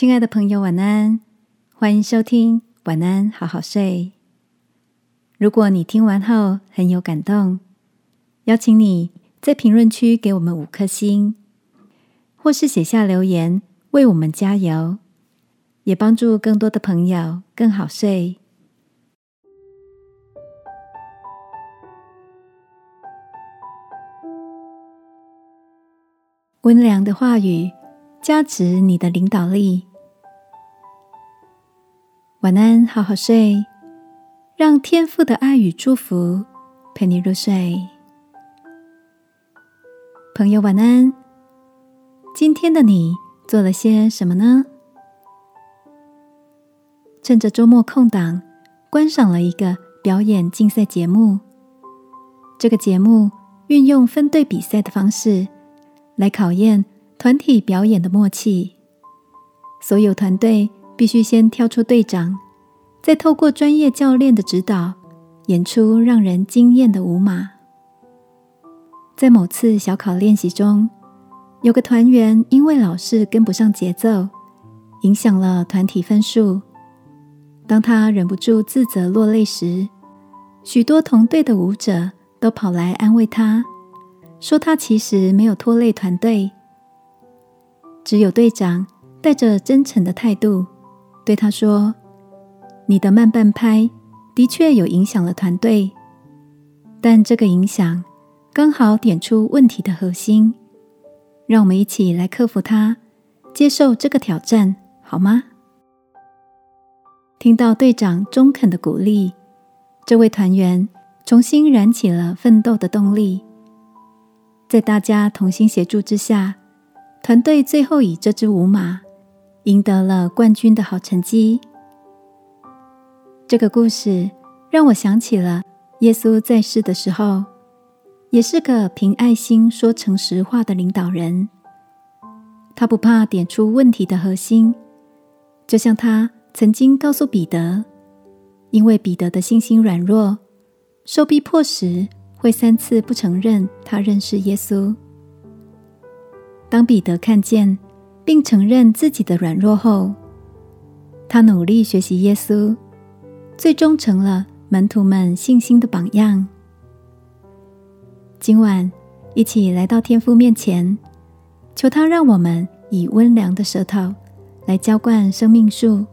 亲爱的朋友，晚安！欢迎收听《晚安，好好睡》。如果你听完后很有感动，邀请你在评论区给我们五颗星，或是写下留言为我们加油，也帮助更多的朋友更好睡。温良的话语加持你的领导力。晚安，好好睡，让天父的爱与祝福陪你入睡。朋友，晚安。今天的你做了些什么呢？趁着周末空档，观赏了一个表演竞赛节目。这个节目运用分队比赛的方式来考验团体表演的默契。所有团队。必须先挑出队长，再透过专业教练的指导，演出让人惊艳的舞马。在某次小考练习中，有个团员因为老是跟不上节奏，影响了团体分数。当他忍不住自责落泪时，许多同队的舞者都跑来安慰他，说他其实没有拖累团队。只有队长带着真诚的态度。对他说：“你的慢半拍的确有影响了团队，但这个影响刚好点出问题的核心。让我们一起来克服它，接受这个挑战，好吗？”听到队长中肯的鼓励，这位团员重新燃起了奋斗的动力。在大家同心协助之下，团队最后以这支舞马。赢得了冠军的好成绩。这个故事让我想起了耶稣在世的时候，也是个凭爱心说诚实话的领导人。他不怕点出问题的核心，就像他曾经告诉彼得，因为彼得的信心软弱，受逼迫时会三次不承认他认识耶稣。当彼得看见。并承认自己的软弱后，他努力学习耶稣，最终成了门徒们信心的榜样。今晚一起来到天父面前，求他让我们以温良的舌头来浇灌生命树，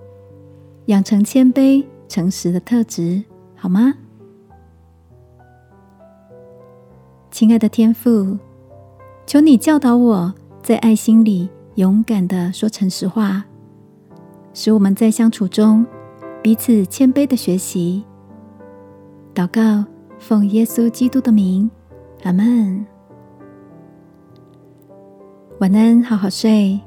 养成谦卑诚实的特质，好吗？亲爱的天父，求你教导我在爱心里。勇敢的说诚实话，使我们在相处中彼此谦卑的学习。祷告，奉耶稣基督的名，阿门。晚安，好好睡。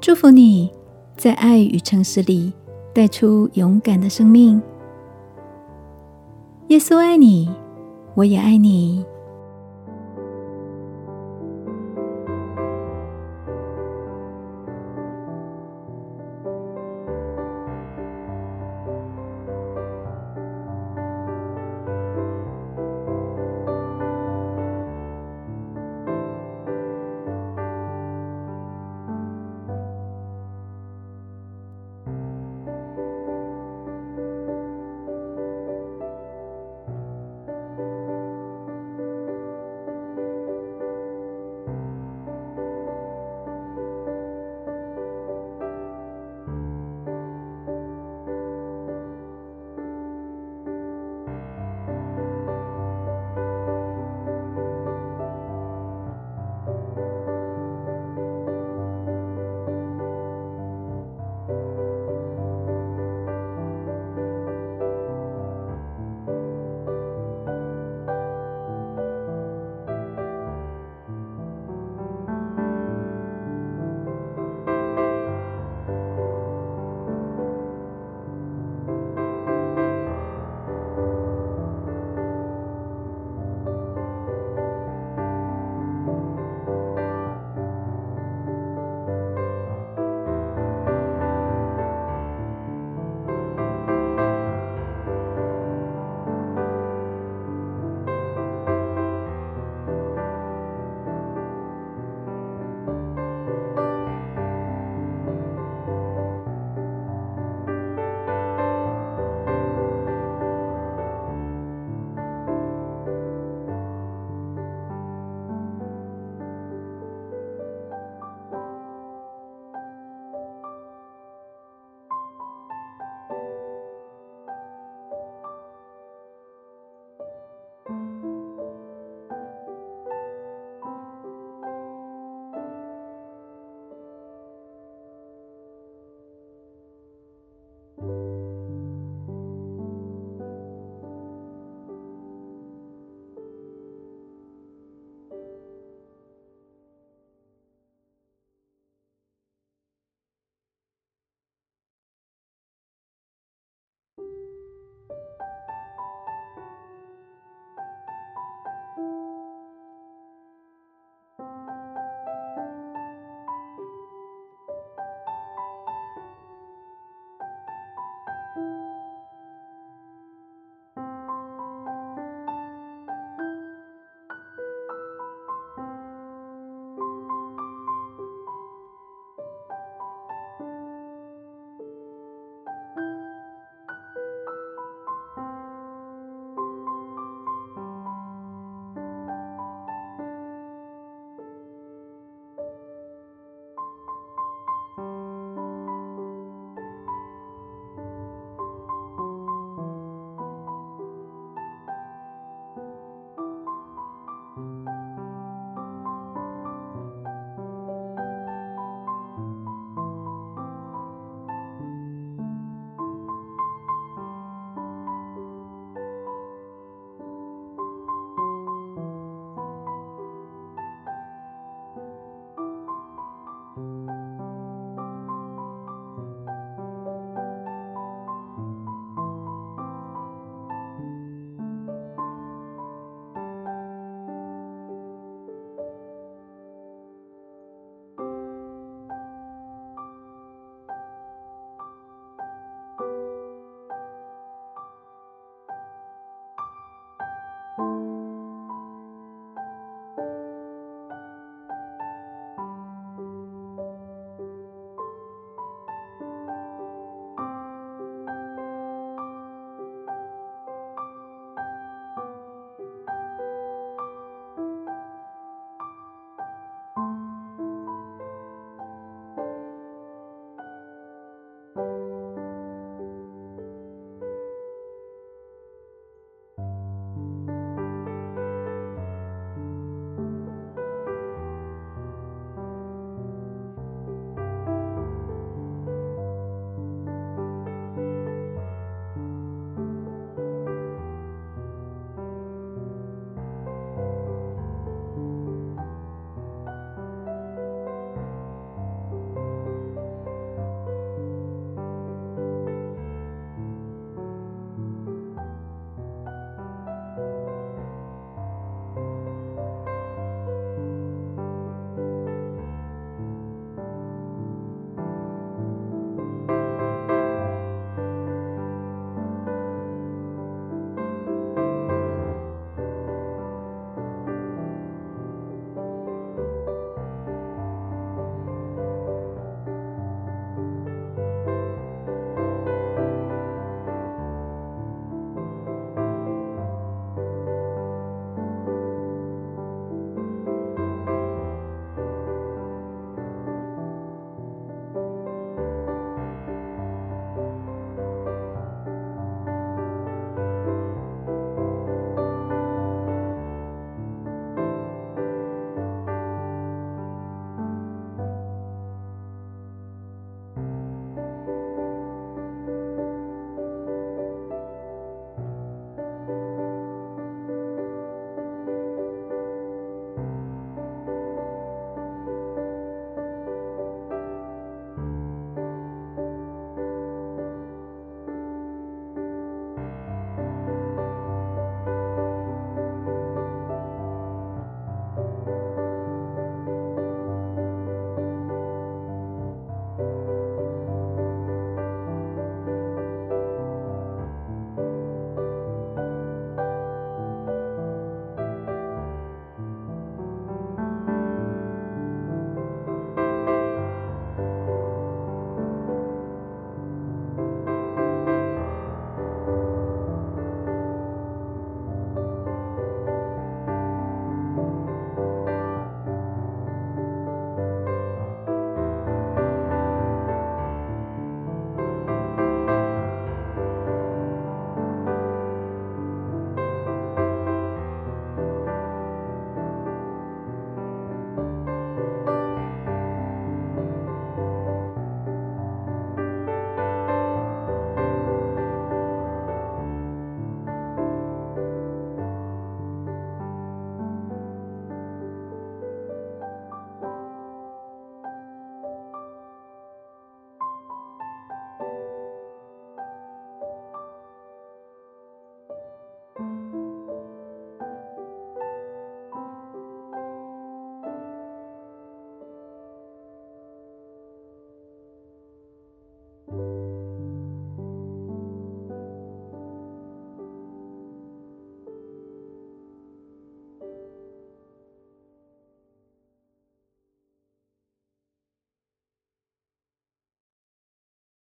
祝福你在爱与诚实里带出勇敢的生命。耶稣爱你，我也爱你。